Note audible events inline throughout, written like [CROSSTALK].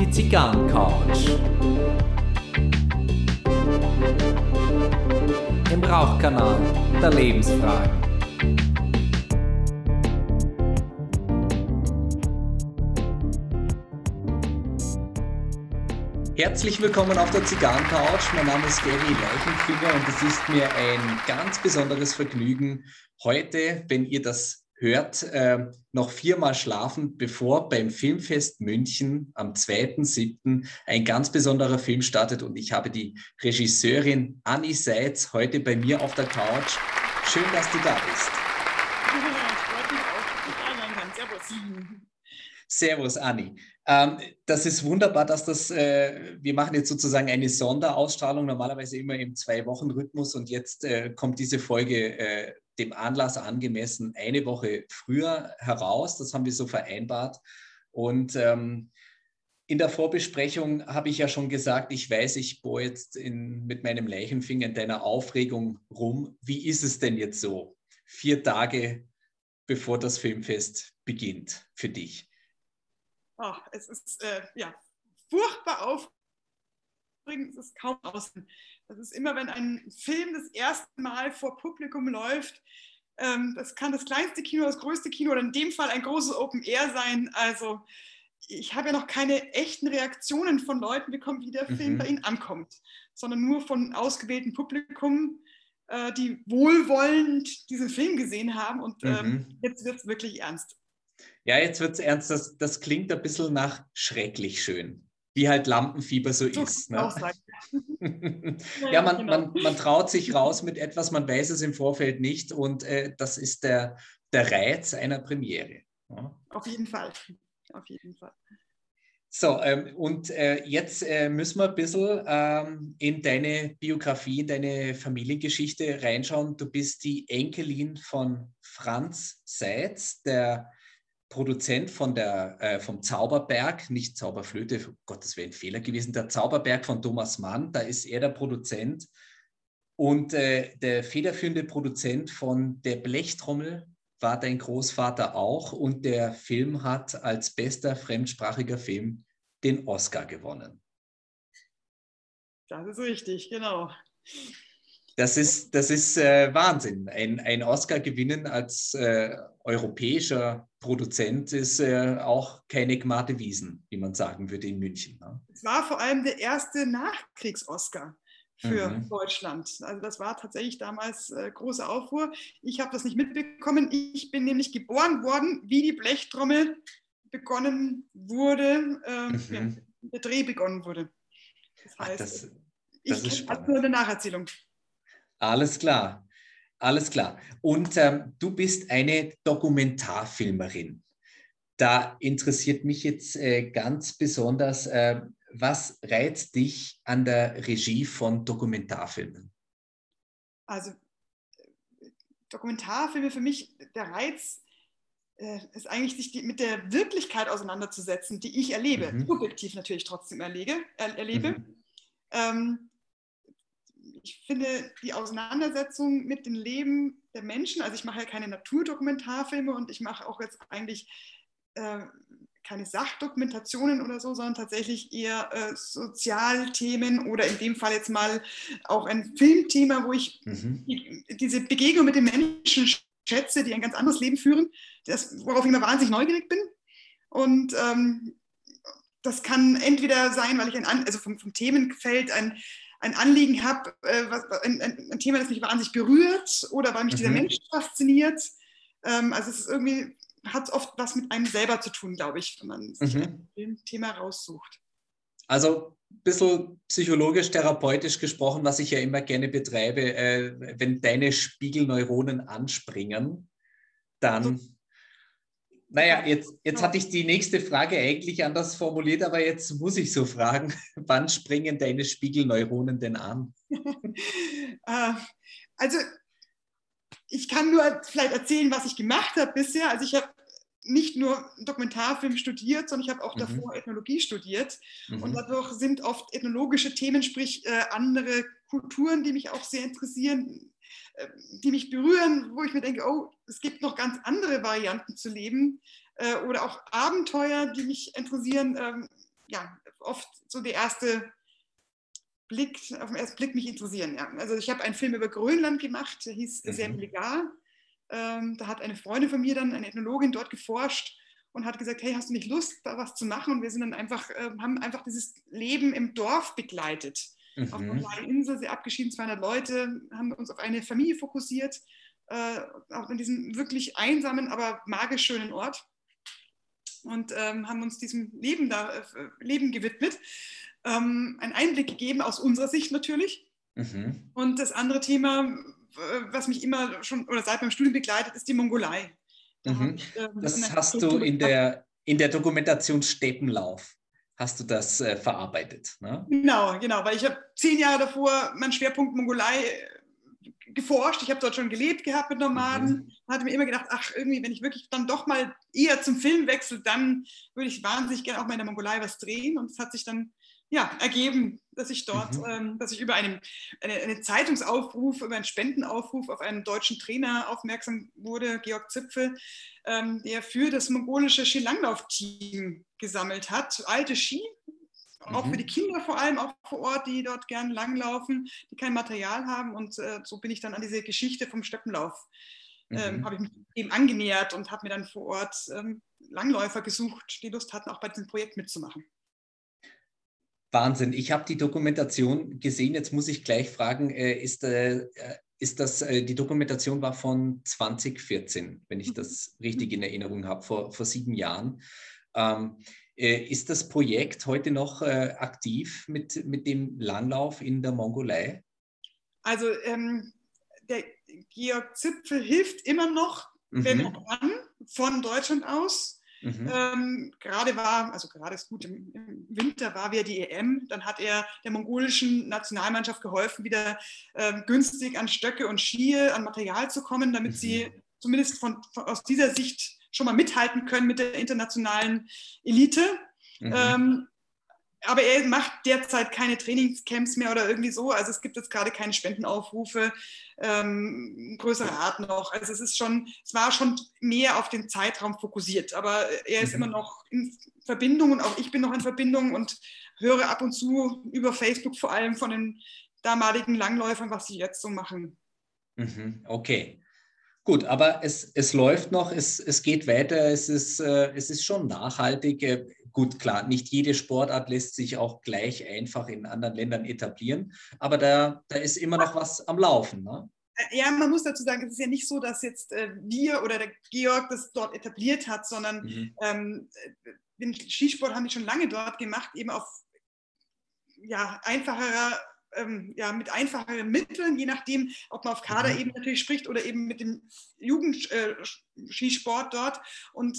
Die Zigarren-Couch. Im Rauchkanal der Lebensfragen. Herzlich willkommen auf der Zigarrencouch. Mein Name ist Gary Leichenfinger und es ist mir ein ganz besonderes Vergnügen, heute, wenn ihr das hört, äh, noch viermal schlafen, bevor beim Filmfest München am 2.7. ein ganz besonderer Film startet. Und ich habe die Regisseurin Anni Seitz heute bei mir auf der Couch. Schön, dass du da bist. Servus. Anni. Ähm, das ist wunderbar, dass das, äh, wir machen jetzt sozusagen eine Sonderausstrahlung, normalerweise immer im Zwei-Wochen-Rhythmus und jetzt äh, kommt diese Folge äh, dem Anlass angemessen eine Woche früher heraus. Das haben wir so vereinbart. Und ähm, in der Vorbesprechung habe ich ja schon gesagt, ich weiß, ich bohre jetzt in, mit meinem Leichenfinger in deiner Aufregung rum. Wie ist es denn jetzt so, vier Tage bevor das Filmfest beginnt für dich? oh, es ist äh, ja, furchtbar aufregend, es ist kaum außen. Das ist immer, wenn ein Film das erste Mal vor Publikum läuft, ähm, das kann das kleinste Kino, das größte Kino oder in dem Fall ein großes Open Air sein. Also ich habe ja noch keine echten Reaktionen von Leuten bekommen, wie der mhm. Film bei ihnen ankommt, sondern nur von ausgewählten Publikum, äh, die wohlwollend diesen Film gesehen haben. Und ähm, mhm. jetzt wird es wirklich ernst. Ja, jetzt wird es ernst. Das, das klingt ein bisschen nach schrecklich schön wie halt Lampenfieber so, ist. Ne? [LAUGHS] ja, man, genau. man, man traut sich raus mit etwas, man weiß es im Vorfeld nicht und äh, das ist der, der Reiz einer Premiere. Ja? Auf jeden Fall. Auf jeden Fall. So, ähm, und äh, jetzt äh, müssen wir ein bisschen ähm, in deine Biografie, in deine Familiengeschichte reinschauen. Du bist die Enkelin von Franz Seitz, der Produzent von der, äh, vom Zauberberg, nicht Zauberflöte, um Gottes Willen, Fehler gewesen, der Zauberberg von Thomas Mann, da ist er der Produzent. Und äh, der federführende Produzent von Der Blechtrommel war dein Großvater auch. Und der Film hat als bester fremdsprachiger Film den Oscar gewonnen. Das ist richtig, genau. Das ist, das ist äh, Wahnsinn. Ein, ein Oscar gewinnen als äh, europäischer Produzent ist äh, auch keine Gmate Wiesen, wie man sagen würde in München. Ne? Es war vor allem der erste Nachkriegs-Oscar für mhm. Deutschland. Also das war tatsächlich damals äh, große Aufruhr. Ich habe das nicht mitbekommen. Ich bin nämlich geboren worden, wie die Blechtrommel begonnen wurde, äh, mhm. der Dreh begonnen wurde. Das heißt, Ach, das, das ich kenne nur eine Nacherzählung. Alles klar, alles klar. Und ähm, du bist eine Dokumentarfilmerin. Da interessiert mich jetzt äh, ganz besonders, äh, was reizt dich an der Regie von Dokumentarfilmen? Also Dokumentarfilme für mich, der Reiz äh, ist eigentlich, sich die, mit der Wirklichkeit auseinanderzusetzen, die ich erlebe, mhm. subjektiv natürlich trotzdem erlege, er, erlebe. Mhm. Ähm, ich finde die Auseinandersetzung mit dem Leben der Menschen, also ich mache ja keine Naturdokumentarfilme und ich mache auch jetzt eigentlich äh, keine Sachdokumentationen oder so, sondern tatsächlich eher äh, Sozialthemen oder in dem Fall jetzt mal auch ein Filmthema, wo ich mhm. die, diese Begegnung mit den Menschen schätze, die ein ganz anderes Leben führen, das, worauf ich immer wahnsinnig neugierig bin. Und ähm, das kann entweder sein, weil ich ein, also vom, vom Themenfeld ein ein Anliegen habe, äh, ein, ein, ein, Thema, das mich wahnsinnig berührt oder weil mich mhm. dieser Mensch fasziniert. Ähm, also es ist irgendwie, hat oft was mit einem selber zu tun, glaube ich, wenn man sich mhm. ein Thema raussucht. Also ein bisschen psychologisch, therapeutisch gesprochen, was ich ja immer gerne betreibe, äh, wenn deine Spiegelneuronen anspringen, dann naja, jetzt, jetzt hatte ich die nächste Frage eigentlich anders formuliert, aber jetzt muss ich so fragen, [LAUGHS] wann springen deine Spiegelneuronen denn an? Äh, [LAUGHS] also ich kann nur vielleicht erzählen, was ich gemacht habe bisher. Also ich habe nicht nur Dokumentarfilm studiert, sondern ich habe auch mhm. davor Ethnologie studiert. Mhm. Und dadurch sind oft ethnologische Themen, sprich äh, andere Kulturen, die mich auch sehr interessieren, die mich berühren, wo ich mir denke, oh, es gibt noch ganz andere Varianten zu leben, äh, oder auch Abenteuer, die mich interessieren. Ähm, ja, oft so der erste Blick, auf den ersten Blick mich interessieren. Ja. Also ich habe einen Film über Grönland gemacht, der hieß mhm. Sehr legal. Ähm, da hat eine Freundin von mir dann, eine Ethnologin, dort geforscht und hat gesagt, hey, hast du nicht Lust, da was zu machen? Und wir sind dann einfach, haben einfach dieses Leben im Dorf begleitet. Mhm. Auf einer kleinen Insel, sehr abgeschieden, 200 Leute, haben uns auf eine Familie fokussiert, äh, auch in diesem wirklich einsamen, aber magisch schönen Ort. Und ähm, haben uns diesem Leben da äh, Leben gewidmet, ähm, einen Einblick gegeben aus unserer Sicht natürlich. Mhm. Und das andere Thema, was mich immer schon oder seit meinem Studium begleitet, ist die Mongolei. Mhm. Ich, äh, das hast du in der, in der Dokumentation Steppenlauf hast du das äh, verarbeitet. Ne? Genau, genau, weil ich habe zehn Jahre davor meinen Schwerpunkt Mongolei äh, geforscht. Ich habe dort schon gelebt gehabt mit Nomaden. Mhm. hatte mir immer gedacht, ach, irgendwie, wenn ich wirklich dann doch mal eher zum Film wechsle, dann würde ich wahnsinnig gerne auch mal in der Mongolei was drehen. Und es hat sich dann ja, ergeben, dass ich dort, mhm. ähm, dass ich über einen, eine, eine, Zeitungsaufruf, über einen Spendenaufruf auf einen deutschen Trainer aufmerksam wurde, Georg Zipfel, ähm, der für das mongolische Skilanglauf-Team gesammelt hat. Alte Ski, mhm. auch für die Kinder vor allem, auch vor Ort, die dort gern langlaufen, die kein Material haben. Und äh, so bin ich dann an diese Geschichte vom Steppenlauf, ähm, mhm. habe ich mich eben angenähert und habe mir dann vor Ort ähm, Langläufer gesucht, die Lust hatten, auch bei diesem Projekt mitzumachen. Wahnsinn. Ich habe die Dokumentation gesehen. Jetzt muss ich gleich fragen, äh, ist, äh, ist das, äh, die Dokumentation war von 2014, wenn ich das richtig in Erinnerung habe, vor, vor sieben Jahren. Ähm, ist das Projekt heute noch aktiv mit, mit dem Langlauf in der Mongolei? Also ähm, der Georg Zipfel hilft immer noch, mhm. wenn an, von Deutschland aus Mhm. Ähm, gerade war, also gerade ist gut, im, im, Winter war wir die EM, dann hat er der mongolischen Nationalmannschaft geholfen, wieder ähm, günstig an Stöcke und Ski, an Material zu kommen, damit mhm. sie zumindest von, von, aus dieser Sicht schon mal mithalten können mit der internationalen Elite. Mhm. Ähm, aber er macht derzeit keine Trainingscamps mehr oder irgendwie so. Also es gibt jetzt gerade keine Spendenaufrufe ähm, größere Art noch. Also es ist schon, es war schon mehr auf den Zeitraum fokussiert, aber er ist mhm. immer noch in Verbindung und auch ich bin noch in Verbindung und höre ab und zu über Facebook vor allem von den damaligen Langläufern, was sie jetzt so machen. Mhm. Okay. Gut, aber es, es läuft noch, es, es geht weiter, es ist, äh, es ist schon nachhaltig. Gut, klar, nicht jede Sportart lässt sich auch gleich einfach in anderen Ländern etablieren, aber da, da ist immer noch was am Laufen. Ne? Äh, ja, man muss dazu sagen, es ist ja nicht so, dass jetzt äh, wir oder der Georg das dort etabliert hat, sondern mhm. ähm, den Skisport haben die schon lange dort gemacht, eben auf ja, einfacherer ähm, ja, mit einfacheren Mitteln, je nachdem, ob man auf Kaderebene mhm. natürlich spricht oder eben mit dem Jugendskisport äh, dort. Und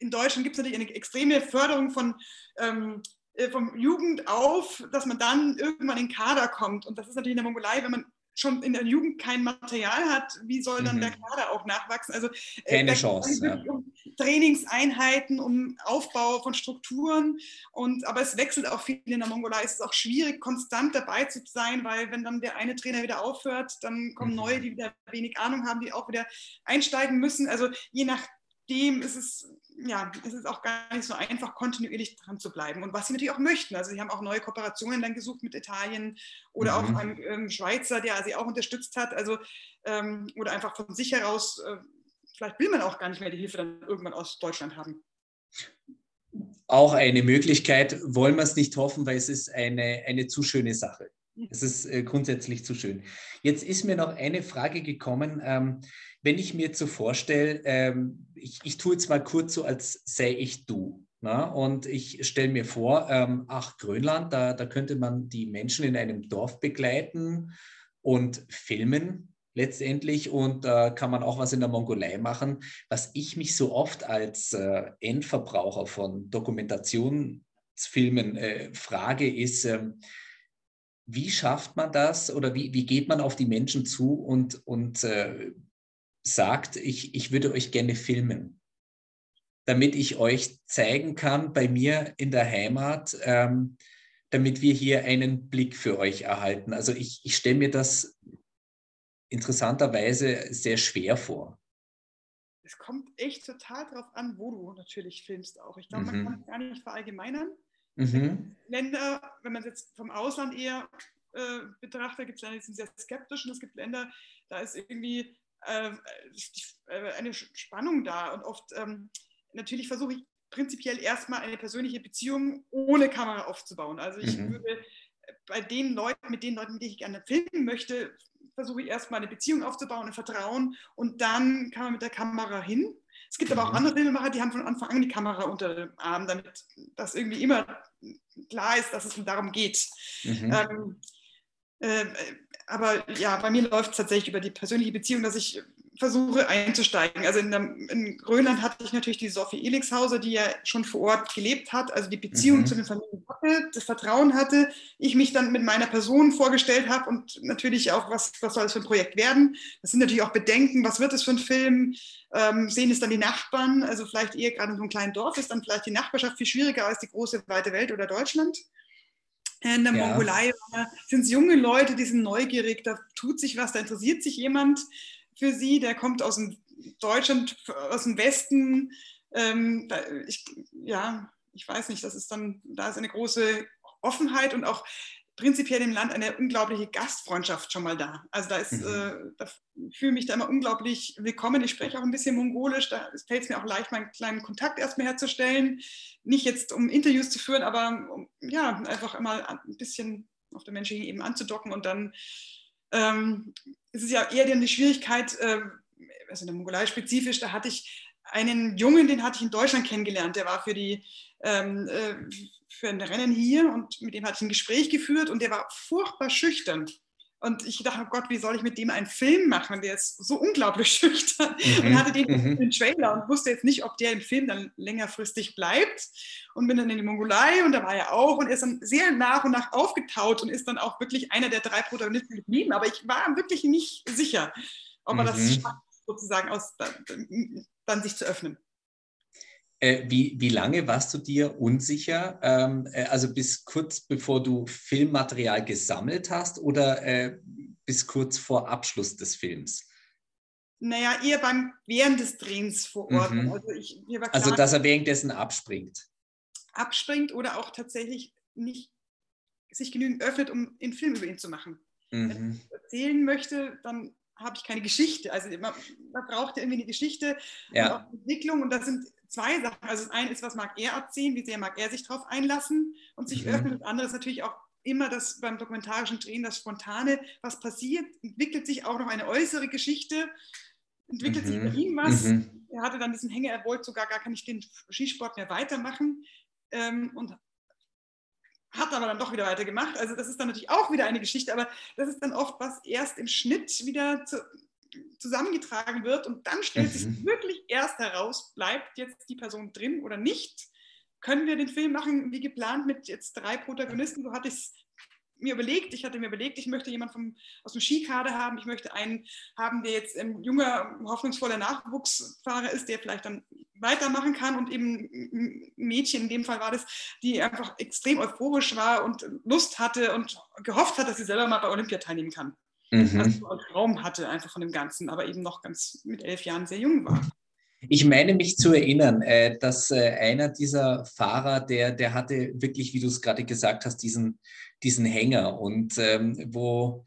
in Deutschland gibt es natürlich eine extreme Förderung von ähm, äh, vom Jugend auf, dass man dann irgendwann in Kader kommt. Und das ist natürlich in der Mongolei, wenn man schon in der Jugend kein Material hat, wie soll dann mhm. der Kader auch nachwachsen? Also äh, keine Chance. Ja. Um Trainingseinheiten, um Aufbau von Strukturen und aber es wechselt auch viel in der Mongolei. Es ist auch schwierig, konstant dabei zu sein, weil wenn dann der eine Trainer wieder aufhört, dann kommen mhm. neue, die wieder wenig Ahnung haben, die auch wieder einsteigen müssen. Also je nachdem ist es ja, es ist auch gar nicht so einfach, kontinuierlich dran zu bleiben. Und was sie natürlich auch möchten. Also sie haben auch neue Kooperationen dann gesucht mit Italien oder mhm. auch einem ähm, Schweizer, der sie auch unterstützt hat. Also ähm, oder einfach von sich heraus, äh, vielleicht will man auch gar nicht mehr die Hilfe dann irgendwann aus Deutschland haben. Auch eine Möglichkeit, wollen wir es nicht hoffen, weil es ist eine, eine zu schöne Sache. Es ist äh, grundsätzlich zu schön. Jetzt ist mir noch eine Frage gekommen. Ähm, wenn ich mir jetzt so vorstelle, ähm, ich, ich tue jetzt mal kurz so, als sei ich du. Na? Und ich stelle mir vor, ähm, ach, Grönland, da, da könnte man die Menschen in einem Dorf begleiten und filmen letztendlich und da äh, kann man auch was in der Mongolei machen. Was ich mich so oft als äh, Endverbraucher von Dokumentationsfilmen äh, frage, ist, ähm, wie schafft man das oder wie, wie geht man auf die Menschen zu und, und äh, sagt, ich, ich würde euch gerne filmen, damit ich euch zeigen kann bei mir in der Heimat, ähm, damit wir hier einen Blick für euch erhalten. Also ich, ich stelle mir das interessanterweise sehr schwer vor. es kommt echt total darauf an, wo du natürlich filmst auch. Ich glaube, man mhm. kann es gar nicht verallgemeinern. Mhm. Länder, wenn man es jetzt vom Ausland eher äh, betrachtet, gibt es Länder, die sind sehr skeptisch und es gibt Länder, da ist irgendwie äh, äh, eine Spannung da und oft ähm, natürlich versuche ich prinzipiell erstmal eine persönliche Beziehung ohne Kamera aufzubauen. Also ich mhm. würde bei den Leuten, mit den Leuten, mit denen ich gerne filmen möchte, versuche ich erstmal eine Beziehung aufzubauen, ein Vertrauen und dann kann man mit der Kamera hin. Es gibt aber auch mhm. andere Filmemacher, die haben von Anfang an die Kamera unter dem Arm, damit das irgendwie immer klar ist, dass es darum geht. Mhm. Ähm, äh, aber ja, bei mir läuft es tatsächlich über die persönliche Beziehung, dass ich versuche einzusteigen. Also in, der, in, Grönland hatte ich natürlich die Sophie Elixhauser, die ja schon vor Ort gelebt hat, also die Beziehung mhm. zu den Familien hatte, das Vertrauen hatte. Ich mich dann mit meiner Person vorgestellt habe und natürlich auch, was, was soll es für ein Projekt werden. Das sind natürlich auch Bedenken, was wird es für ein Film? Ähm, sehen es dann die Nachbarn? Also vielleicht eher gerade in so einem kleinen Dorf ist dann vielleicht die Nachbarschaft viel schwieriger als die große weite Welt oder Deutschland. In der ja. Mongolei sind es junge Leute, die sind neugierig, da tut sich was, da interessiert sich jemand für sie, der kommt aus dem Deutschland, aus dem Westen. Ähm, da, ich, ja, ich weiß nicht, das ist dann, da ist eine große Offenheit und auch prinzipiell im Land eine unglaubliche Gastfreundschaft schon mal da. Also da ist, mhm. äh, da fühle mich da immer unglaublich willkommen. Ich spreche auch ein bisschen Mongolisch, da fällt es mir auch leicht, meinen kleinen Kontakt erstmal herzustellen. Nicht jetzt, um Interviews zu führen, aber um, ja, einfach immer ein bisschen auf der menschlichen Ebene anzudocken und dann ähm, es ist ja eher die Schwierigkeit, äh, also in der Mongolei spezifisch, da hatte ich einen Jungen, den hatte ich in Deutschland kennengelernt, der war für die ähm, äh, für ein Rennen hier und mit dem hatte ich ein Gespräch geführt und der war furchtbar schüchtern. Und ich dachte, oh Gott, wie soll ich mit dem einen Film machen? Der ist so unglaublich [LAUGHS] schüchtern. Mhm. Und hatte den, mhm. den Trailer und wusste jetzt nicht, ob der im Film dann längerfristig bleibt. Und bin dann in die Mongolei und da war er auch und er ist dann sehr nach und nach aufgetaut und ist dann auch wirklich einer der drei Protagonisten geblieben. Aber ich war wirklich nicht sicher, ob er mhm. das schafft, sozusagen aus, dann, dann sich zu öffnen. Äh, wie, wie lange warst du dir unsicher? Ähm, äh, also bis kurz bevor du Filmmaterial gesammelt hast oder äh, bis kurz vor Abschluss des Films? Naja, eher beim, während des Drehens vor Ort. Mhm. Also, ich, also, klar, also, dass er währenddessen abspringt. Abspringt oder auch tatsächlich nicht sich genügend öffnet, um einen Film über ihn zu machen. Mhm. Wenn ich erzählen möchte, dann habe ich keine Geschichte. Also man, man braucht ja irgendwie eine Geschichte ja. und auch Entwicklung und das sind zwei Sachen. Also das eine ist, was mag er erzählen, wie sehr mag er sich darauf einlassen und sich mhm. öffnen. Das andere ist natürlich auch immer das beim dokumentarischen Drehen, das Spontane, was passiert, entwickelt sich auch noch eine äußere Geschichte, entwickelt mhm. sich bei ihm was. Mhm. Er hatte dann diesen Hänger, er wollte sogar gar nicht den Skisport mehr weitermachen ähm, und hat aber dann doch wieder weitergemacht. Also das ist dann natürlich auch wieder eine Geschichte, aber das ist dann oft, was erst im Schnitt wieder zu, zusammengetragen wird und dann stellt mhm. sich wirklich erst heraus, bleibt jetzt die Person drin oder nicht. Können wir den Film machen wie geplant mit jetzt drei Protagonisten? So hatte ich es mir überlegt, ich hatte mir überlegt, ich möchte jemanden vom, aus dem Skikader haben, ich möchte einen haben, der jetzt ein junger, hoffnungsvoller Nachwuchsfahrer ist, der vielleicht dann weitermachen kann und eben ein Mädchen, in dem Fall war das, die einfach extrem euphorisch war und Lust hatte und gehofft hat, dass sie selber mal bei Olympia teilnehmen kann. Mhm. Also einen Traum hatte einfach von dem Ganzen, aber eben noch ganz mit elf Jahren sehr jung war. Ich meine mich zu erinnern, äh, dass äh, einer dieser Fahrer, der, der hatte wirklich, wie du es gerade gesagt hast, diesen, diesen Hänger und ähm, wo,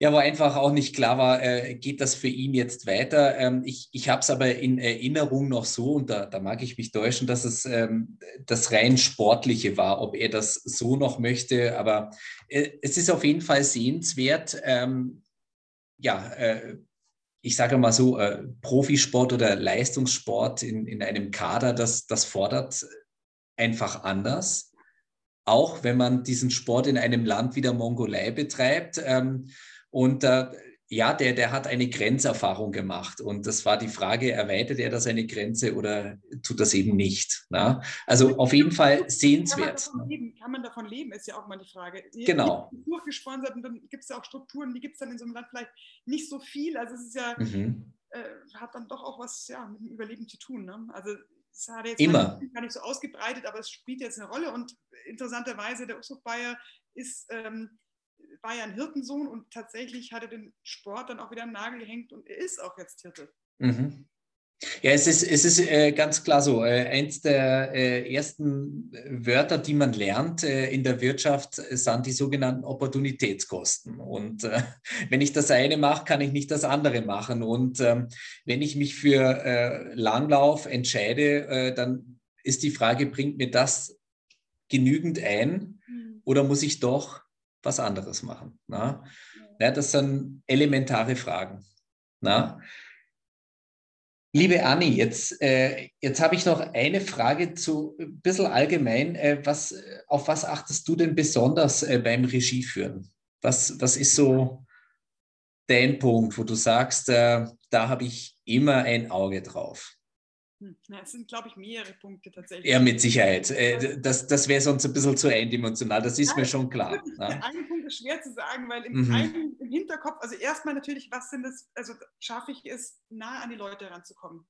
ja, wo einfach auch nicht klar war, äh, geht das für ihn jetzt weiter. Ähm, ich ich habe es aber in Erinnerung noch so, und da, da mag ich mich täuschen, dass es ähm, das rein Sportliche war, ob er das so noch möchte. Aber äh, es ist auf jeden Fall sehenswert. Ähm, ja, äh, ich sage mal so, äh, Profisport oder Leistungssport in, in einem Kader, das, das fordert einfach anders. Auch wenn man diesen Sport in einem Land wie der Mongolei betreibt. Ähm, und äh, ja, der, der hat eine Grenzerfahrung gemacht. Und das war die Frage, erweitert er da seine Grenze oder tut das eben nicht? Na? Also auf jeden Fall sehenswert. Kann man, leben, kann man davon leben, ist ja auch mal die Frage. Genau. Durchgesponsert und dann gibt es ja auch Strukturen, die gibt es dann in so einem Land vielleicht nicht so viel. Also es ist ja, mhm. äh, hat dann doch auch was ja, mit dem Überleben zu tun. Ne? Also es hat jetzt Immer. gar nicht so ausgebreitet, aber es spielt jetzt eine Rolle. Und interessanterweise, der Usuf Bayer ist... Ähm, war ja ein Hirtensohn und tatsächlich hat er den Sport dann auch wieder am Nagel gehängt und er ist auch jetzt Hirte. Mhm. Ja, es ist, es ist äh, ganz klar so. Äh, eins der äh, ersten Wörter, die man lernt äh, in der Wirtschaft, sind die sogenannten Opportunitätskosten. Und äh, [LAUGHS] wenn ich das eine mache, kann ich nicht das andere machen. Und ähm, wenn ich mich für äh, Langlauf entscheide, dann ist die Frage, bringt mir das genügend ein mhm. oder muss ich doch was anderes machen? Na? Ja, das sind elementare Fragen. Na? Liebe Anni, jetzt, äh, jetzt habe ich noch eine Frage zu ein bisschen allgemein. Äh, was, auf was achtest du denn besonders äh, beim Regieführen? Was, was ist so dein Punkt, wo du sagst, äh, da habe ich immer ein Auge drauf? Hm, es sind, glaube ich, mehrere Punkte tatsächlich. Ja, mit Sicherheit. Äh, das das wäre sonst ein bisschen zu eindimensional, das ist ja, mir schon klar. Ne? eine Punkt ist schwer zu sagen, weil im, mhm. einen, im Hinterkopf, also erstmal natürlich, was sind das, also schaffe ich es, nah an die Leute ranzukommen.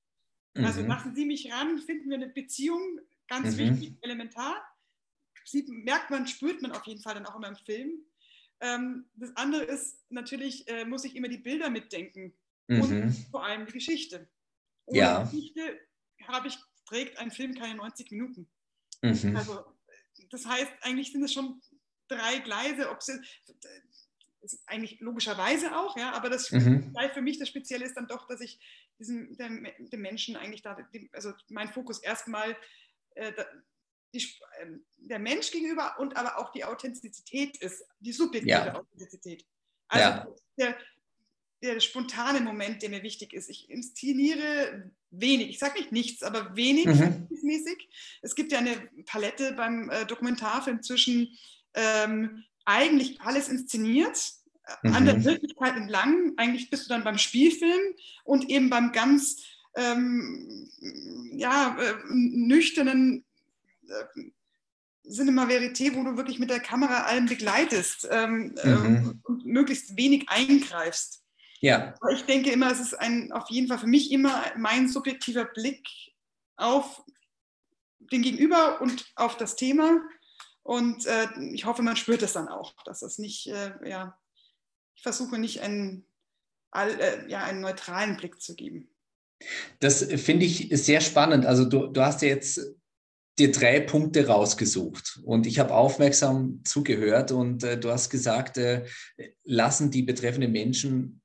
Also mhm. Lassen Sie mich ran, finden wir eine Beziehung, ganz mhm. wichtig, elementar. Sieht, merkt man, spürt man auf jeden Fall dann auch immer im Film. Ähm, das andere ist natürlich, äh, muss ich immer die Bilder mitdenken und mhm. vor allem die Geschichte. Ohne ja. Geschichte habe ich, trägt ein Film keine 90 Minuten. Mhm. Also, das heißt, eigentlich sind es schon drei Gleise, ob sie, eigentlich logischerweise auch, ja, aber das mhm. für mich das Spezielle ist dann doch, dass ich diesem, dem, dem Menschen eigentlich da, also mein Fokus erstmal äh, die, äh, der Mensch gegenüber und aber auch die Authentizität ist, die subjektive ja. Authentizität. Also ja. der, der spontane Moment, der mir wichtig ist. Ich inszeniere wenig, ich sage nicht nichts, aber wenig mhm. mäßig. Es gibt ja eine Palette beim äh, Dokumentarfilm zwischen ähm, eigentlich alles inszeniert, äh, mhm. an der Wirklichkeit entlang, eigentlich bist du dann beim Spielfilm und eben beim ganz ähm, ja, äh, nüchternen äh, Cinema Verité, wo du wirklich mit der Kamera allem begleitest ähm, äh, mhm. und möglichst wenig eingreifst. Ja. Aber ich denke immer, es ist ein, auf jeden Fall für mich immer mein subjektiver Blick auf den Gegenüber und auf das Thema. Und äh, ich hoffe, man spürt es dann auch, dass das nicht, äh, ja, ich versuche nicht einen, all, äh, ja, einen neutralen Blick zu geben. Das finde ich sehr spannend. Also du, du hast ja jetzt dir drei Punkte rausgesucht und ich habe aufmerksam zugehört und äh, du hast gesagt, äh, lassen die betreffenden Menschen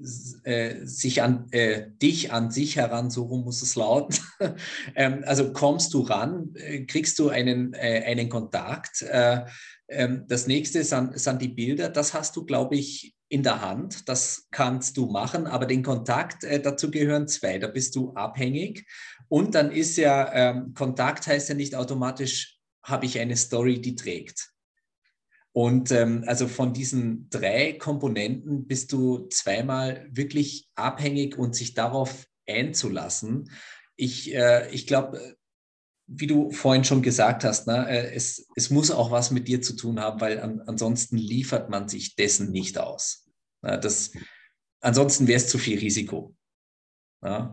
sich an äh, dich an sich heran, so rum muss es lauten. [LAUGHS] ähm, also kommst du ran, äh, kriegst du einen, äh, einen Kontakt. Äh, ähm, das nächste sind, sind die Bilder, das hast du, glaube ich, in der Hand, das kannst du machen, aber den Kontakt, äh, dazu gehören zwei, da bist du abhängig. Und dann ist ja, ähm, Kontakt heißt ja nicht automatisch, habe ich eine Story, die trägt. Und ähm, also von diesen drei Komponenten bist du zweimal wirklich abhängig und sich darauf einzulassen. Ich, äh, ich glaube, wie du vorhin schon gesagt hast, ne, äh, es, es muss auch was mit dir zu tun haben, weil an, ansonsten liefert man sich dessen nicht aus. Ne, das, ansonsten wäre es zu viel Risiko. Ja.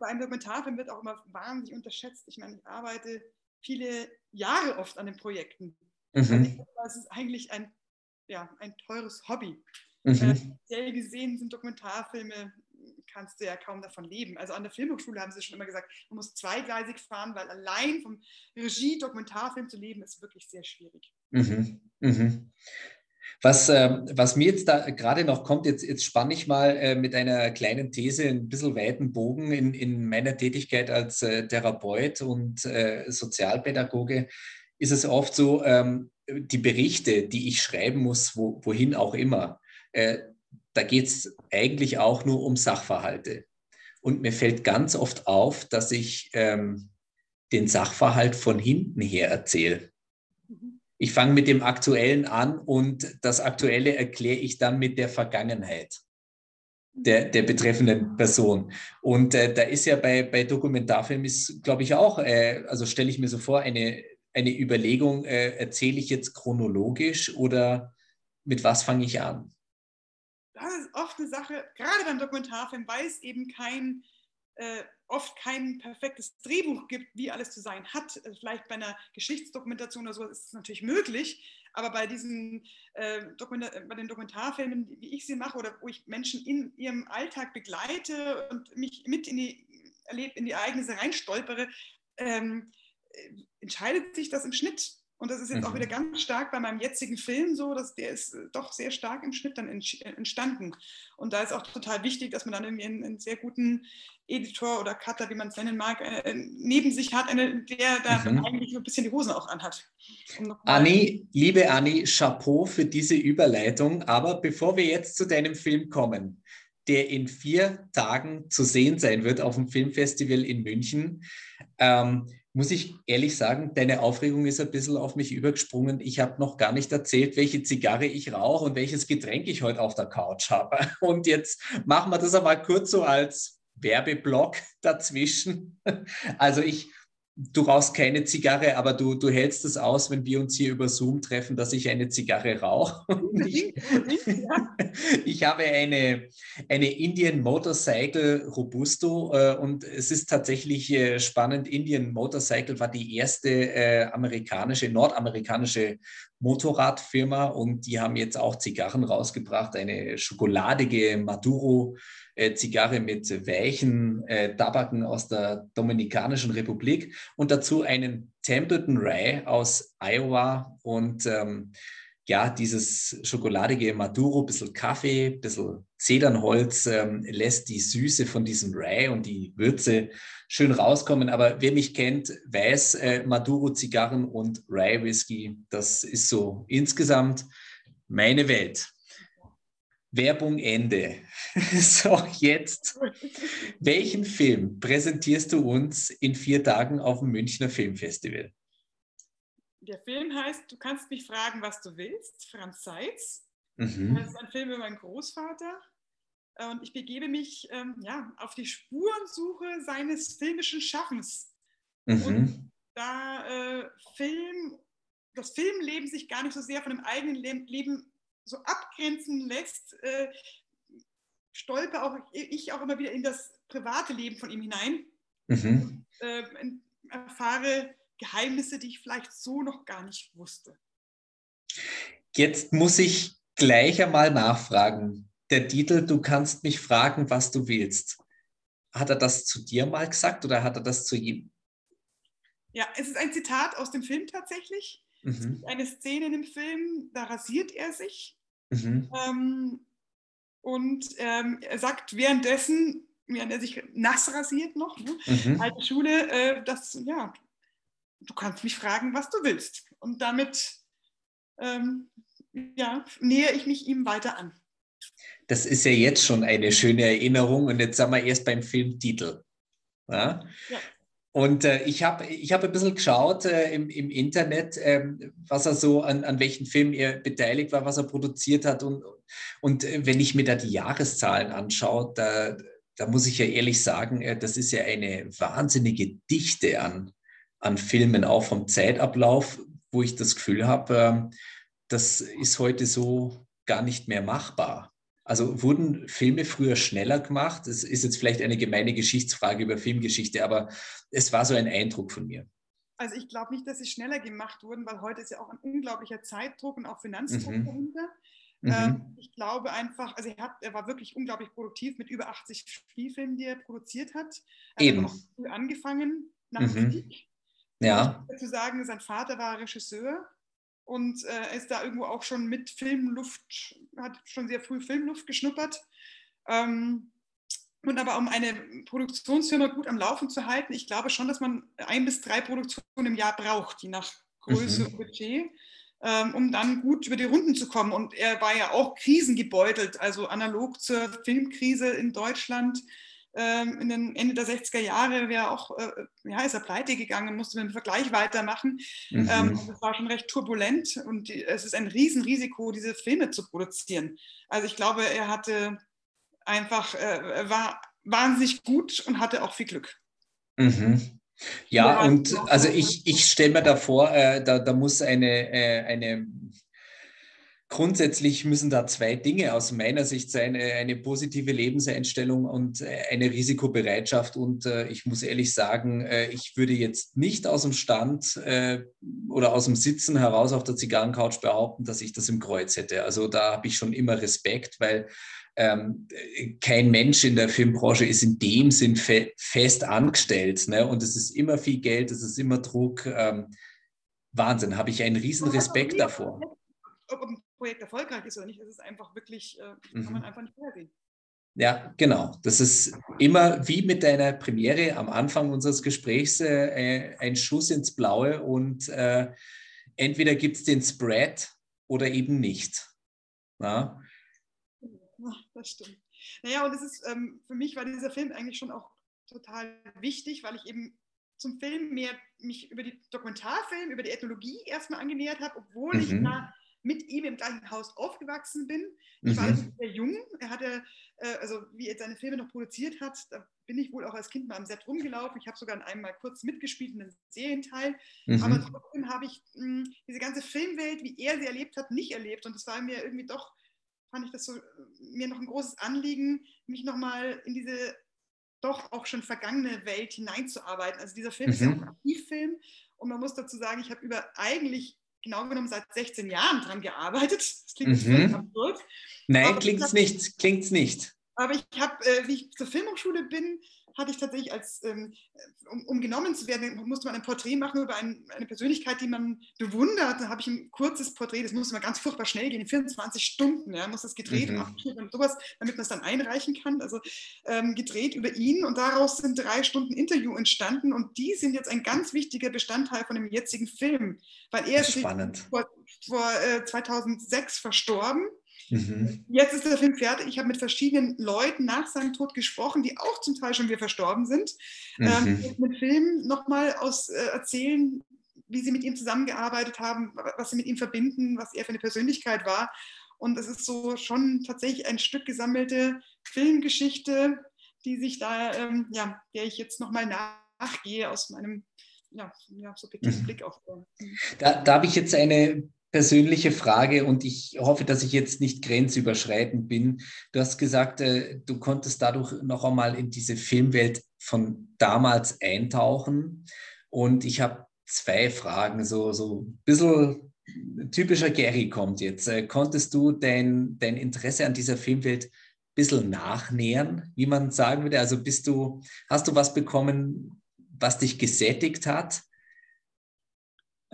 Bei einem Dokumentarfilm wird auch immer wahnsinnig unterschätzt. Ich meine, ich arbeite viele Jahre oft an den Projekten. Mhm. Das ist eigentlich ein, ja, ein teures Hobby. Mhm. Äh, gesehen sind Dokumentarfilme, kannst du ja kaum davon leben. Also an der Filmhochschule haben sie schon immer gesagt, man muss zweigleisig fahren, weil allein vom Regie-Dokumentarfilm zu leben, ist wirklich sehr schwierig. Mhm. Mhm. Was, äh, was mir jetzt da gerade noch kommt, jetzt, jetzt spanne ich mal äh, mit einer kleinen These ein bisschen weiten Bogen in, in meiner Tätigkeit als äh, Therapeut und äh, Sozialpädagoge ist es oft so, ähm, die Berichte, die ich schreiben muss, wo, wohin auch immer, äh, da geht es eigentlich auch nur um Sachverhalte. Und mir fällt ganz oft auf, dass ich ähm, den Sachverhalt von hinten her erzähle. Ich fange mit dem Aktuellen an und das Aktuelle erkläre ich dann mit der Vergangenheit der, der betreffenden Person. Und äh, da ist ja bei, bei Dokumentarfilmen glaube ich, auch, äh, also stelle ich mir so vor, eine eine Überlegung, äh, erzähle ich jetzt chronologisch oder mit was fange ich an? Das ist oft eine Sache, gerade beim Dokumentarfilm, weil es eben kein, äh, oft kein perfektes Drehbuch gibt, wie alles zu sein hat. Also vielleicht bei einer Geschichtsdokumentation oder so ist es natürlich möglich, aber bei diesen äh, bei den Dokumentarfilmen, wie ich sie mache oder wo ich Menschen in ihrem Alltag begleite und mich mit in die in die Ereignisse reinstolpere, ähm, entscheidet sich das im Schnitt. Und das ist jetzt mhm. auch wieder ganz stark bei meinem jetzigen Film so, dass der ist äh, doch sehr stark im Schnitt dann äh, entstanden. Und da ist auch total wichtig, dass man dann irgendwie einen, einen sehr guten Editor oder Cutter, wie man es nennen mag, äh, neben sich hat, eine, der da mhm. eigentlich ein bisschen die Hosen auch anhat. Anni, liebe Anni, Chapeau für diese Überleitung. Aber bevor wir jetzt zu deinem Film kommen, der in vier Tagen zu sehen sein wird auf dem Filmfestival in München, ähm, muss ich ehrlich sagen, deine Aufregung ist ein bisschen auf mich übergesprungen. Ich habe noch gar nicht erzählt, welche Zigarre ich rauche und welches Getränk ich heute auf der Couch habe. [LAUGHS] Und jetzt machen wir das einmal kurz so als Werbeblock dazwischen. [LAUGHS] Also ich du rauchst keine Zigarre, aber du, du hältst es aus, wenn wir uns hier über Zoom treffen, dass ich eine Zigarre rauche. [LAUGHS] Ich, [LAUGHS] ich, habe eine, eine Indian Motorcycle Robusto äh, und es ist tatsächlich äh, spannend. Indian Motorcycle war die erste äh, amerikanische, nordamerikanische Motorradfirma und die haben jetzt auch Zigarren rausgebracht, eine schokoladige Maduro äh, Zigarre mit weichen äh, Tabaken aus der Dominikanischen Republik und dazu einen Templeton Rye aus Iowa und ähm, ja, dieses schokoladige Maduro, bisschen Kaffee, bisschen Zedernholz ähm, lässt die Süße von diesem Rye und die Würze schön rauskommen. Aber wer mich kennt, weiß, äh, Maduro-Zigarren und Rye-Whisky, das ist so insgesamt meine Welt. Werbung Ende. [LAUGHS] So, jetzt. Welchen Film präsentierst du uns in vier Tagen auf dem Münchner Filmfestival? Der Film heißt Du kannst mich fragen, was du willst, Franz Seitz. Mhm. Das ist ein Film über meinen Großvater. Und ich begebe mich ähm, ja, auf die Spurensuche seines filmischen Schaffens. Mhm. Und da äh, Film, das Filmleben sich gar nicht so sehr von dem eigenen Leben so abgrenzen lässt, äh, stolpe auch ich auch immer wieder in das private Leben von ihm hinein. Mhm. Äh, erfahre Geheimnisse, die ich vielleicht so noch gar nicht wusste. Jetzt muss ich gleich einmal nachfragen. Der Titel, du kannst mich fragen, was du willst. Hat er das zu dir mal gesagt oder hat er das zu ihm? Ja, es ist ein Zitat aus dem Film tatsächlich. Mhm. Eine Szene in dem Film, da rasiert er sich Mhm. Ähm, und ähm, er sagt währenddessen, während er sich nass rasiert noch, ne, mhm. alte Schule, äh, dass, ja, du kannst mich fragen, was du willst. Und damit ähm, ja, nähere ich mich ihm weiter an. Das ist ja jetzt schon eine schöne Erinnerung und jetzt sind wir erst beim Filmtitel. Ja? ja. Und äh, ich habe ich hab ein bisschen geschaut äh, im, im Internet, äh, was er so an, an welchen Filmen er beteiligt war, was er produziert hat. Und, und äh, wenn ich mir da die Jahreszahlen anschaue, da, da muss ich ja ehrlich sagen, äh, das ist ja eine wahnsinnige Dichte an, an Filmen, auch vom Zeitablauf, wo ich das Gefühl habe, ähm, das ist heute so gar nicht mehr machbar. Also wurden Filme früher schneller gemacht? Das ist jetzt vielleicht eine gemeine Geschichtsfrage über Filmgeschichte, aber es war so ein Eindruck von mir. Also ich glaube nicht, dass sie schneller gemacht wurden, weil heute ist ja auch ein unglaublicher Zeitdruck und auch Finanzdruck mhm. dahinter. Mhm. Ähm, ich glaube einfach, also er, hat, er war wirklich unglaublich produktiv mit über 80 Spielfilmen, die er produziert hat. Er Eben. hat auch früh angefangen nach mhm. dem Krieg. Ja. Ich dazu sagen, sein Vater war Regisseur und äh, ist da irgendwo auch schon mit Filmluft, hat schon sehr früh Filmluft geschnuppert. Ähm, und aber um eine Produktionsfirma gut am Laufen zu halten, ich glaube schon, dass man ein bis drei Produktionen im Jahr braucht, je nach Größe mhm. und Budget, ähm, um dann gut über die Runden zu kommen. Und er war ja auch krisengebeutelt, also analog zur Filmkrise in Deutschland ähm, in den Ende der 60er Jahre wäre auch, äh, ja, ist er pleite gegangen, musste mit dem Vergleich weitermachen. Mhm. Ähm, das war schon recht turbulent und die, es ist ein Riesenrisiko, diese Filme zu produzieren. Also ich glaube, er hatte einfach, äh, war wahnsinnig gut und hatte auch viel Glück. Mhm. Ja, und also ich, ich stelle mir da vor, äh, da, da muss eine, äh, eine grundsätzlich müssen da zwei Dinge aus meiner Sicht sein, äh, eine positive Lebenseinstellung und äh, eine Risikobereitschaft. Und äh, ich muss ehrlich sagen, ich würde jetzt nicht aus dem Stand oder aus dem Sitzen heraus auf der Zigarrencouch behaupten, dass ich das im Kreuz hätte. Also da habe ich schon immer Respekt, weil ähm, kein Mensch in der Filmbranche ist in dem Sinn fe fest angestellt. Ne? Und es ist immer viel Geld, es ist immer Druck. Ähm, Wahnsinn, habe ich einen riesen Respekt davor. Ob ein Projekt erfolgreich ist oder nicht, ist es einfach wirklich, äh, kann mhm. man einfach nicht vorhersehen. Ja, genau. Das ist immer wie mit deiner Premiere am Anfang unseres Gesprächs äh, ein Schuss ins Blaue und äh, entweder gibt es den Spread oder eben nicht. Ja? Das stimmt. Naja, und es ist, ähm, für mich war dieser Film eigentlich schon auch total wichtig, weil ich eben zum Film mehr mich über die Dokumentarfilm, über die Ethnologie erstmal angenähert habe, obwohl mhm. ich da mit ihm im gleichen Haus aufgewachsen bin. Ich mhm. war sehr jung. Er hatte, äh, also wie er seine Filme noch produziert hat, da bin ich wohl auch als Kind mal am Set rumgelaufen. Ich habe sogar einmal kurz mitgespielt in einem Serienteil. Mhm. Aber trotzdem habe ich mh, hm, diese ganze Filmwelt, wie er sie erlebt hat, nicht erlebt. Und es war mir irgendwie doch, fand ich das so, mir noch ein großes Anliegen, mich nochmal in diese doch auch schon vergangene Welt hineinzuarbeiten. Also dieser Film mhm. ist ja auch ein Archivfilm und man muss dazu sagen, ich habe über eigentlich genau genommen seit 16 Jahren dran gearbeitet. Das klingt mhm. absurd. Nein, klingt es nicht. Klingt's nicht. Aber ich habe, äh, wie ich zur Filmhochschule bin, hatte ich tatsächlich als, ähm, um, um, genommen zu werden, musste man ein Porträt machen über ein, eine Persönlichkeit, die man bewundert. Da habe ich ein kurzes Porträt, das musste mal ganz furchtbar schnell gehen, in 24 Stunden, ja, muss das gedreht mhm. und, und sowas, damit man es dann einreichen kann. Also ähm, gedreht über ihn und daraus sind drei Stunden Interview entstanden und die sind jetzt ein ganz wichtiger Bestandteil von dem jetzigen Film, weil er ist vor, vor äh, 2006 verstorben Mhm. Jetzt ist der Film fertig. Ich habe mit verschiedenen Leuten nach seinem Tod gesprochen, die auch zum Teil schon wieder verstorben sind. Mhm. Ähm, mit Film nochmal aus äh, erzählen, wie sie mit ihm zusammengearbeitet haben, was sie mit ihm verbinden, was er für eine Persönlichkeit war. Und es ist so schon tatsächlich ein Stück gesammelte Filmgeschichte, die sich da, ähm, ja, der ich jetzt nochmal nachgehe aus meinem ja, ja, subjektiven mhm. Blick auf. Da, da habe ich jetzt eine persönliche Frage und ich hoffe, dass ich jetzt nicht grenzüberschreitend bin. Du hast gesagt, äh, du konntest dadurch noch einmal in diese Filmwelt von damals eintauchen. Und ich habe zwei Fragen, so, so ein bisschen typischer Gary kommt jetzt. Äh, konntest du dein, dein Interesse an dieser Filmwelt ein bisschen nachnähern, wie man sagen würde? Also bist du, hast du was bekommen, was dich gesättigt hat?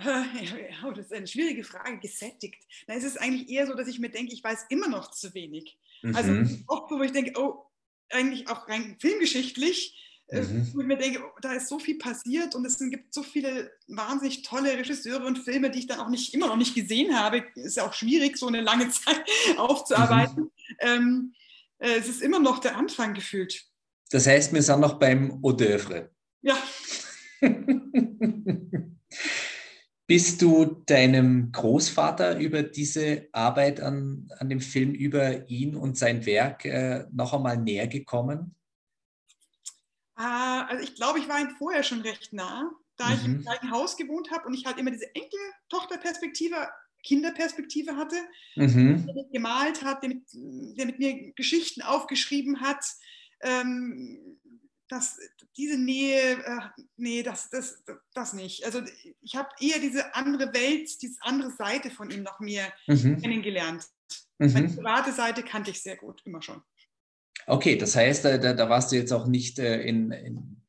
[LAUGHS] Oh, das ist eine schwierige Frage, gesättigt. Na, es ist eigentlich eher so, dass ich mir denke, ich weiß immer noch zu wenig. Also mhm. Also oft, wo ich denke, oh, eigentlich auch rein filmgeschichtlich, äh, mhm. wo ich mir denke, oh, da ist so viel passiert und es gibt so viele wahnsinnig tolle Regisseure und Filme, die ich dann auch nicht immer noch nicht gesehen habe. Ist ja auch schwierig, so eine lange [LAUGHS] Zeit aufzuarbeiten. Mhm. Ähm, äh, es ist immer noch der Anfang gefühlt. Das heißt, wir sind noch beim Hors d'oeuvre. Ja. [LAUGHS] Bist du deinem Großvater über diese Arbeit an, an dem Film, über ihn und sein Werk äh, noch einmal näher gekommen? Äh, also ich glaube, ich war ihm vorher schon recht nah, da mhm. ich im gleichen Haus gewohnt habe und ich halt immer diese Enkeltochterperspektive, Kinderperspektive hatte, mhm. der mit gemalt hat, der mit, der mit, mir Geschichten aufgeschrieben hat. Ähm, das, diese Nähe, äh, nee, das, das, das nicht. Also ich habe eher diese andere Welt, diese andere Seite von ihm noch mehr mhm. kennengelernt. Mhm. Meine private Seite kannte ich sehr gut, immer schon. Okay, das heißt, da, da warst du jetzt auch nicht äh, in, in,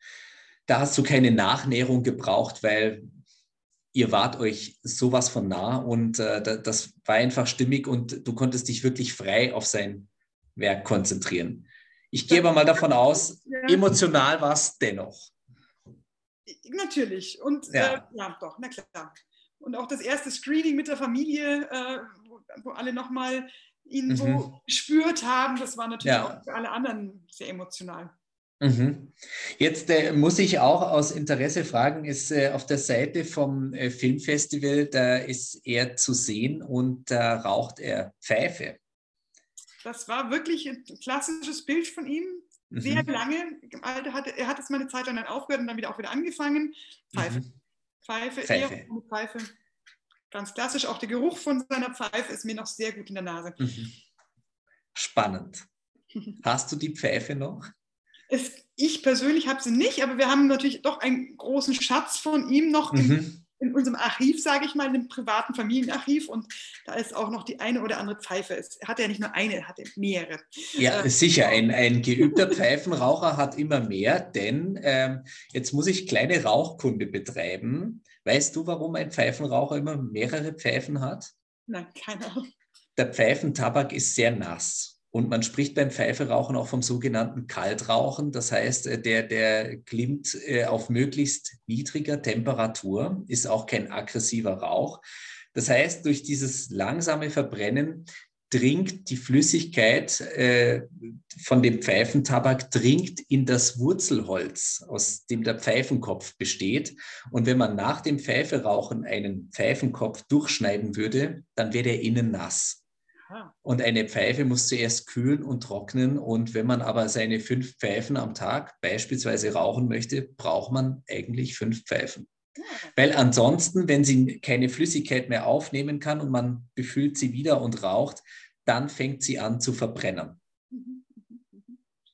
da hast du keine Nachnäherung gebraucht, weil ihr wart euch sowas von nah und äh, das war einfach stimmig und du konntest dich wirklich frei auf sein Werk konzentrieren. Ich gehe aber mal davon aus, emotional war es dennoch. Natürlich. Und ja. Äh, ja, doch, na klar. Und auch das erste Screening mit der Familie, äh, wo, wo, alle nochmal ihn mhm. so gespürt haben, das war natürlich ja. auch für alle anderen sehr emotional. Mhm. Jetzt äh, muss ich auch aus Interesse fragen, ist äh, auf der Seite vom äh, Filmfestival, da ist er zu sehen und da raucht er Pfeife. Das war wirklich ein klassisches Bild von ihm. Sehr mhm. lange. Er hat, er hat es mal eine Zeit lang dann aufgehört und dann wieder auch wieder angefangen. Pfeife. Mhm. Pfeife, Pfeife. Pfeife. ganz klassisch. Auch der Geruch von seiner Pfeife ist mir noch sehr gut in der Nase. Mhm. Spannend. [LAUGHS] Hast du die Pfeife noch? Es, ich persönlich habe sie nicht, aber wir haben natürlich doch einen großen Schatz von ihm noch mhm in unserem Archiv, sage ich mal, in dem privaten Familienarchiv und da ist auch noch die eine oder andere Pfeife. Es hat ja nicht nur eine, er hatte mehrere. Ja, äh, sicher. Ein, ein geübter Pfeifenraucher hat immer mehr, denn ähm, jetzt muss ich kleine Rauchkunde betreiben. Weißt du, warum ein Pfeifenraucher immer mehrere Pfeifen hat? Nein, keine Ahnung. Der Pfeifentabak ist sehr nass. Und man spricht beim Pfeiferauchen auch vom sogenannten Kaltrauchen. Das heißt, äh, der, der glimmt äh, auf möglichst niedriger Temperatur, ist auch kein aggressiver Rauch. Das heißt, durch dieses langsame Verbrennen dringt die Flüssigkeit äh, von dem Pfeifentabak dringt in das Wurzelholz, aus dem der Pfeifenkopf besteht. Und wenn man nach dem Pfeiferauchen einen Pfeifenkopf durchschneiden würde, dann wäre der innen nass. Und eine Pfeife muss zuerst kühlen und trocknen. Und wenn man aber seine fünf Pfeifen am Tag beispielsweise rauchen möchte, braucht man eigentlich fünf Pfeifen. Weil ansonsten, wenn sie keine Flüssigkeit mehr aufnehmen kann und man befüllt sie wieder und raucht, dann fängt sie an zu verbrennen.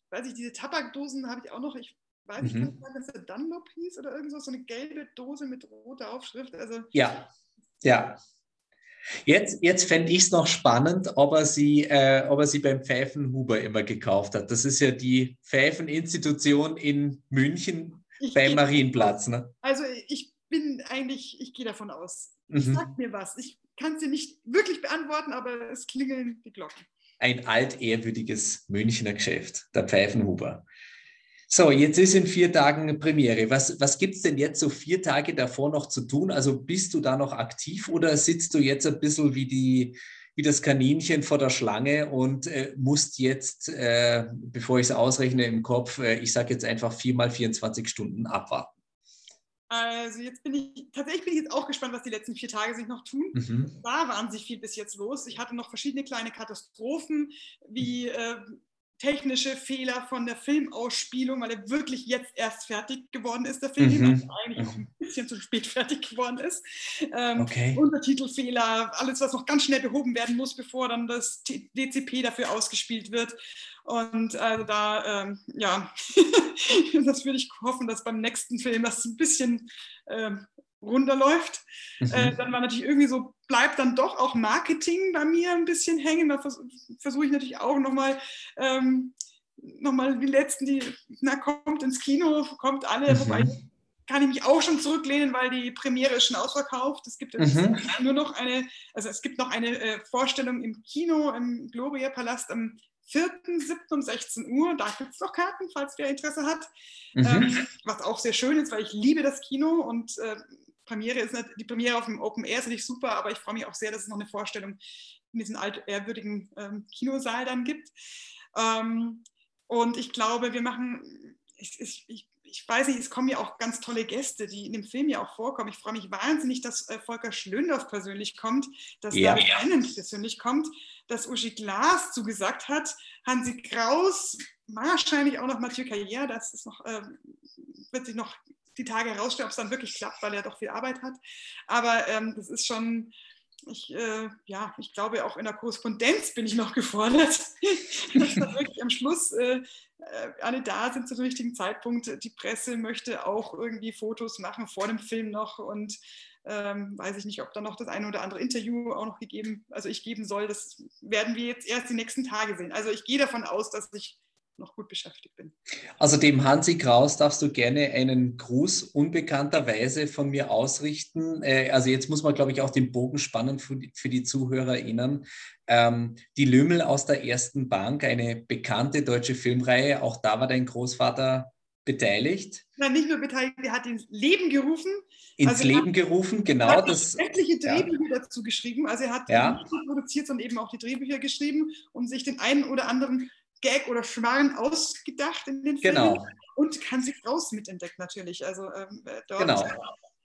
Weiß ich, diese Tabakdosen habe ich auch noch. Ich weiß nicht, mhm. dass der Dunlop hieß oder irgend so, so eine gelbe Dose mit roter Aufschrift. Also, ja, ja. Jetzt, jetzt fände ich es noch spannend, ob er, sie, äh, ob er sie beim Pfeifenhuber immer gekauft hat. Das ist ja die Pfeifeninstitution in München ich beim Marienplatz. Ne? Also ich bin eigentlich, ich gehe davon aus. Mhm. Sag mir was. Ich kann es dir nicht wirklich beantworten, aber es klingeln die Glocken. Ein altehrwürdiges Münchner Geschäft, der Pfeifenhuber. So, jetzt ist in vier Tagen Premiere. Was, was gibt es denn jetzt so vier Tage davor noch zu tun? Also bist du da noch aktiv oder sitzt du jetzt ein bisschen wie, die, wie das Kaninchen vor der Schlange und äh, musst jetzt, äh, bevor ich es ausrechne im Kopf, äh, ich sage jetzt einfach viermal 24 Stunden abwarten? Also jetzt bin ich, tatsächlich bin ich jetzt auch gespannt, was die letzten vier Tage sich noch tun. Mhm. Da wahnsinnig viel bis jetzt los. Ich hatte noch verschiedene kleine Katastrophen, wie äh, technische Fehler von der Filmausspielung, weil er wirklich jetzt erst fertig geworden ist, der Film, mhm. also eigentlich auch ein bisschen zu spät fertig geworden ist. Ähm, okay. Untertitelfehler, alles, was noch ganz schnell behoben werden muss, bevor dann das DCP dafür ausgespielt wird. Und also da, ähm, ja, [LAUGHS] das würde ich hoffen, dass beim nächsten Film das ein bisschen ähm, runterläuft. Mhm. Äh, dann war natürlich irgendwie so, bleibt dann doch auch Marketing bei mir ein bisschen hängen. Da vers versuche ich natürlich auch nochmal ähm, noch die letzten, die, na, kommt ins Kino, kommt alle, mhm. wobei kann ich mich auch schon zurücklehnen, weil die Premiere ist schon ausverkauft. Es gibt mhm. nur noch eine, also es gibt noch eine äh, Vorstellung im Kino, im Gloria Palast am 4.7. um 16 Uhr. Da gibt es noch Karten, falls wer Interesse hat. Mhm. Ähm, was auch sehr schön ist, weil ich liebe das Kino und äh, Premiere ist die Premiere auf dem Open Air ist natürlich super, aber ich freue mich auch sehr, dass es noch eine Vorstellung in diesem altehrwürdigen ähm, Kinosaal dann gibt. Ähm, und ich glaube, wir machen, ich, ich, ich, weiß nicht, es kommen ja auch ganz tolle Gäste, die in dem Film ja auch vorkommen. Ich freue mich wahnsinnig, dass äh, Volker Schlöndorff persönlich kommt, dass ja. David Tennant persönlich kommt, dass Uschi Glas zugesagt hat, Hansi Kraus, wahrscheinlich auch noch Mathieu Carrière, das ist noch, äh, wird sich noch die Tage herausstellen, ob es dann wirklich klappt, weil er doch viel Arbeit hat. Aber ähm, das ist schon, ich, äh, ja, ich glaube, auch in der Korrespondenz bin ich noch gefordert, [LAUGHS] dass dann wirklich am Schluss äh, äh, alle da sind zu dem richtigen Zeitpunkt. Die Presse möchte auch irgendwie Fotos machen vor dem Film noch und ähm, weiß ich nicht, ob da noch das eine oder andere Interview auch noch gegeben, also ich geben soll. Das werden wir jetzt erst die nächsten Tage sehen. Also ich gehe davon aus, dass ich noch gut beschäftigt bin. Also dem Hansi Kraus darfst du gerne einen Gruß unbekannterweise von mir ausrichten. Äh, also jetzt muss man, glaube ich, auch den Bogen spannen für die, für die ZuhörerInnen. Ähm, die Lümmel aus der ersten Bank, eine bekannte deutsche Filmreihe, auch da war dein Großvater beteiligt. Nein, nicht nur beteiligt, er hat ins Leben gerufen. Ins also Leben gerufen, genau. Er hat das sämtliche Drehbücher ja. dazu geschrieben. Also er hat ja. nicht nur produziert, sondern eben auch die Drehbücher geschrieben und sich den einen oder anderen Gag oder Schmarrn ausgedacht in den Filmen. Genau. Und Hansi Kraus mitentdeckt natürlich. Also, ähm, äh, genau.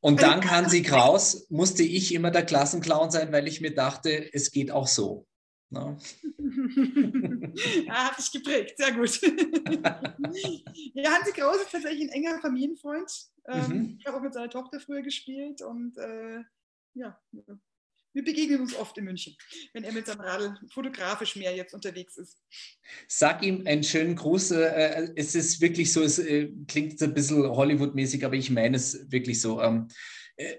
Und dank Hansi Kraus musste ich immer der Klassenclown sein, weil ich mir dachte, es geht auch so. No? Ne? ja, [LAUGHS] hat dich geprägt, sehr gut. [LAUGHS] ja, Hansi Kraus ist tatsächlich ein enger Familienfreund. Ähm, mhm. Ich habe auch mit seiner Tochter früher gespielt und äh, ja, wir begegnen uns oft in München, wenn er mit seinem Radl fotografisch mehr jetzt unterwegs ist. Sag ihm einen schönen Gruß. Äh, es ist wirklich so, es äh, klingt ein bisschen Hollywood-mäßig, aber ich meine es wirklich so. Ähm, äh,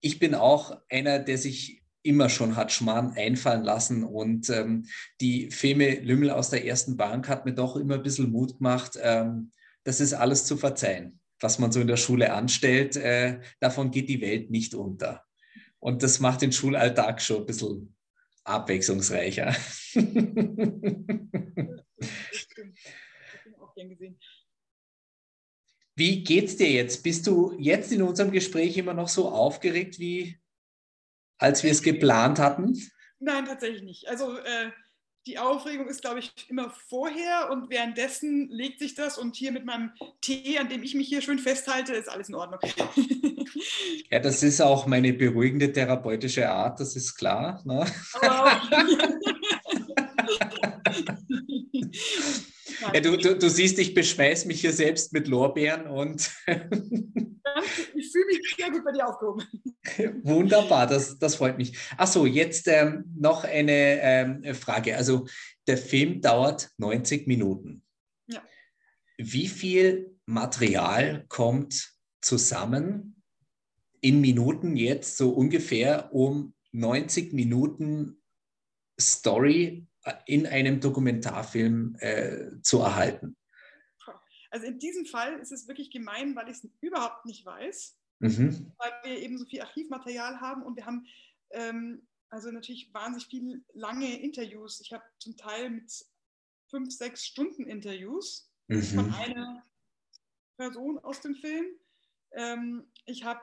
ich bin auch einer, der sich immer schon hat Schmarrn einfallen lassen und ähm, die Feme Lümmel aus der ersten Bank hat mir doch immer ein bisschen Mut gemacht. Ähm, das ist alles zu verzeihen, was man so in der Schule anstellt. davon geht die Welt nicht unter. Und das macht den Schulalltag schon ein bisschen abwechslungsreicher. [LAUGHS] Wie geht's dir jetzt? Bist du jetzt in unserem Gespräch immer noch so aufgeregt, wie als wir es geplant hatten? Nein, tatsächlich nicht. Also äh, die Aufregung ist, glaube ich, immer vorher und währenddessen legt sich das und hier mit meinem Tee, an dem ich mich hier schön festhalte, ist alles in Ordnung. [LAUGHS] Ja, das ist auch meine beruhigende therapeutische Art, das ist klar. Ne? [LAUGHS] [LAUGHS] Ja, du, du, du, siehst, ich beschmeiß mich hier selbst mit Lorbeeren und. [LAUGHS] ich fühle mich sehr gut bei dir aufgehoben. Wunderbar, das, das freut mich. Achso, jetzt ähm, noch eine ähm, Frage. Also, der Film dauert 90 Minuten. Ja. Wie viel Material kommt zusammen in Minuten jetzt so ungefähr, um 90 Minuten Story in einem Dokumentarfilm äh, zu erhalten? Also in diesem Fall ist es wirklich gemein, weil ich es überhaupt nicht weiß, mhm. weil wir eben so viel Archivmaterial haben und wir haben ähm, also natürlich wahnsinnig viele lange Interviews. Ich habe zum Teil mit fünf, sechs Stunden Interviews mhm. von einer Person aus dem Film. Ähm, ich habe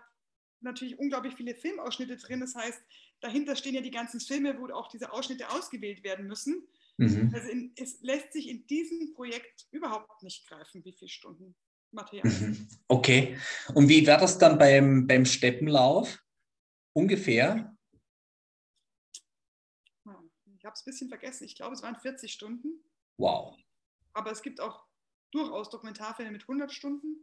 natürlich unglaublich viele Filmausschnitte drin. Das heißt, dahinter stehen ja die ganzen Filme, wo auch diese Ausschnitte ausgewählt werden müssen. Mhm. Also in, es lässt sich in diesem Projekt überhaupt nicht greifen, wie viele Stunden Material. Mhm. Okay. Und wie war das dann beim, beim Steppenlauf? Ungefähr? Ich habe es ein bisschen vergessen. Ich glaube, es waren 40 Stunden. Wow. Aber es gibt auch durchaus Dokumentarfilme mit 100 Stunden.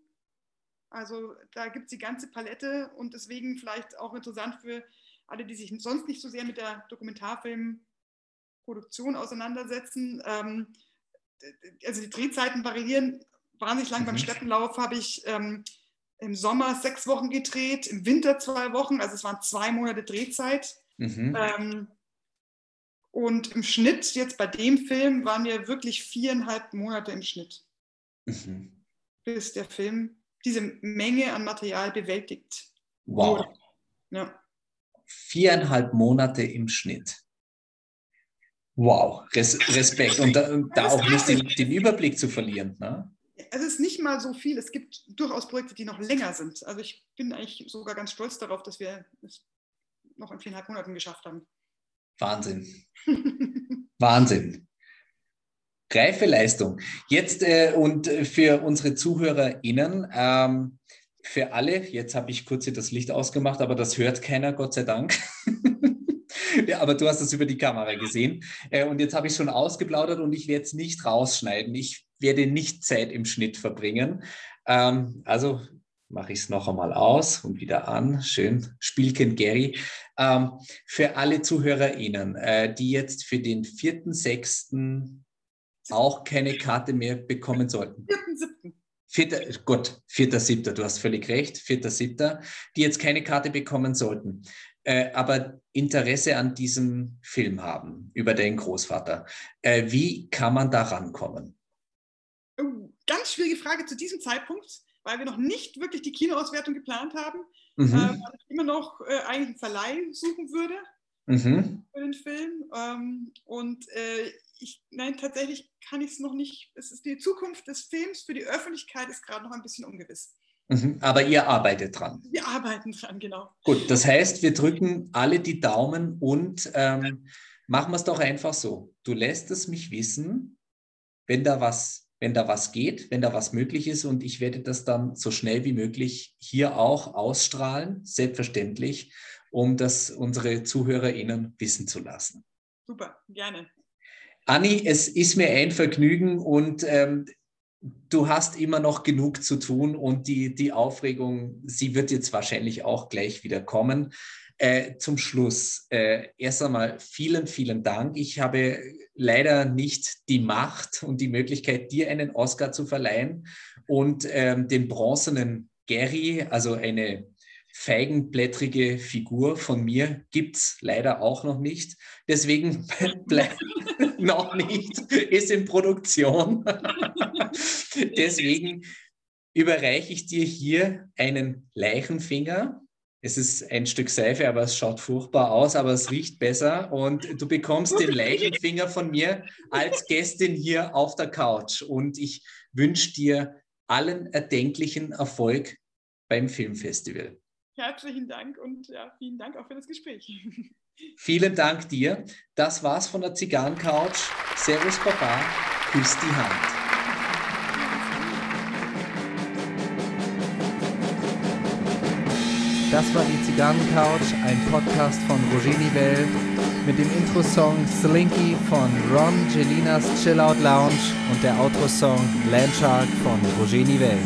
Also da gibt es die ganze Palette und deswegen vielleicht auch interessant für alle, die sich sonst nicht so sehr mit der Dokumentarfilmproduktion auseinandersetzen. Ähm, also die Drehzeiten variieren wahnsinnig lang. Mhm. Beim Steppenlauf habe ich ähm, im Sommer sechs Wochen gedreht, im Winter zwei Wochen, also es waren zwei Monate Drehzeit. Mhm. Ähm, und im Schnitt, jetzt bei dem Film, waren wir wirklich viereinhalb Monate im Schnitt, mhm. bis der Film diese Menge an Material bewältigt. Wow. Ja viereinhalb Monate im Schnitt. Wow, Res Respekt. Und da, da auch nicht den, den, Überblick zu verlieren. Ne? Es ist nicht mal so viel. Es gibt durchaus Projekte, die noch länger sind. Also ich bin eigentlich sogar ganz stolz darauf, dass wir es noch in viereinhalb Monaten geschafft haben. Wahnsinn. [LAUGHS] Wahnsinn. Reife Leistung. Jetzt äh, und für unsere ZuhörerInnen, ähm, für alle, jetzt habe ich kurz hier das Licht ausgemacht, aber das hört keiner, Gott sei Dank. [LAUGHS] ja, aber du hast das über die Kamera gesehen. Äh, und jetzt habe ich schon ausgeplaudert und ich werde es nicht rausschneiden. Ich werde nicht Zeit im Schnitt verbringen. Ähm, also mache ich es noch einmal aus und wieder an. Schön, Spielkind Gary. Ähm, für alle ZuhörerInnen, äh, die jetzt für den 4.6. auch keine Karte mehr bekommen sollten. 4.7. Vierter, Gott, vierter, siebter, du hast völlig recht, vierter, siebter, die jetzt keine Karte bekommen sollten, äh, aber Interesse an diesem Film haben über deinen Großvater. Äh, wie kann man da rankommen? Oh, ganz schwierige Frage zu diesem Zeitpunkt, weil wir noch nicht wirklich die Kinoauswertung geplant haben. Mhm. Äh, ich immer noch äh, eigentlich einen Verleih suchen würde mhm. für den Film. Ähm, und äh, ich, nein, tatsächlich kann ich es noch nicht. Es ist die Zukunft des Films für die Öffentlichkeit ist gerade noch ein bisschen ungewiss. Mhm, aber ihr arbeitet dran. Wir arbeiten dran, genau. Gut, das heißt, wir drücken alle die Daumen und ähm, machen wir es doch einfach so. Du lässt es mich wissen, wenn da was, wenn da was geht, wenn da was möglich ist und ich werde das dann so schnell wie möglich hier auch ausstrahlen, selbstverständlich, um das unsere ZuhörerInnen wissen zu lassen. Super, gerne. Anni, es ist mir ein Vergnügen und ähm, du hast immer noch genug zu tun und die, die Aufregung, sie wird jetzt wahrscheinlich auch gleich wieder kommen. Äh, zum Schluss, äh, erst einmal vielen, vielen Dank. Ich habe leider nicht die Macht und die Möglichkeit, dir einen Oscar zu verleihen und ähm, den bronzenen Gary, also eine feigenblättrige Figur von mir gibt es leider auch noch nicht. Deswegen [LAUGHS] bleibt noch nicht, ist in Produktion. [LAUGHS] Deswegen überreiche ich dir hier einen Leichenfinger. Es ist ein Stück Seife, aber es schaut furchtbar aus, aber es riecht besser. Und du bekommst den Leichenfinger von mir als Gästin hier auf der Couch. Und ich wünsche dir allen erdenklichen Erfolg beim Filmfestival. Herzlichen Dank und ja, vielen Dank auch für das Gespräch. [LAUGHS] Vielen Dank dir. Das war's von der Zigarrencouch. Servus Papa, küss die Hand. Das war die Zigarrencouch, ein Podcast von Roger Nivelle mit dem Intro-Song Slinky von Ron Gelinas Chill Out Lounge und der Outro-Song Landshark von Roger Nivelle.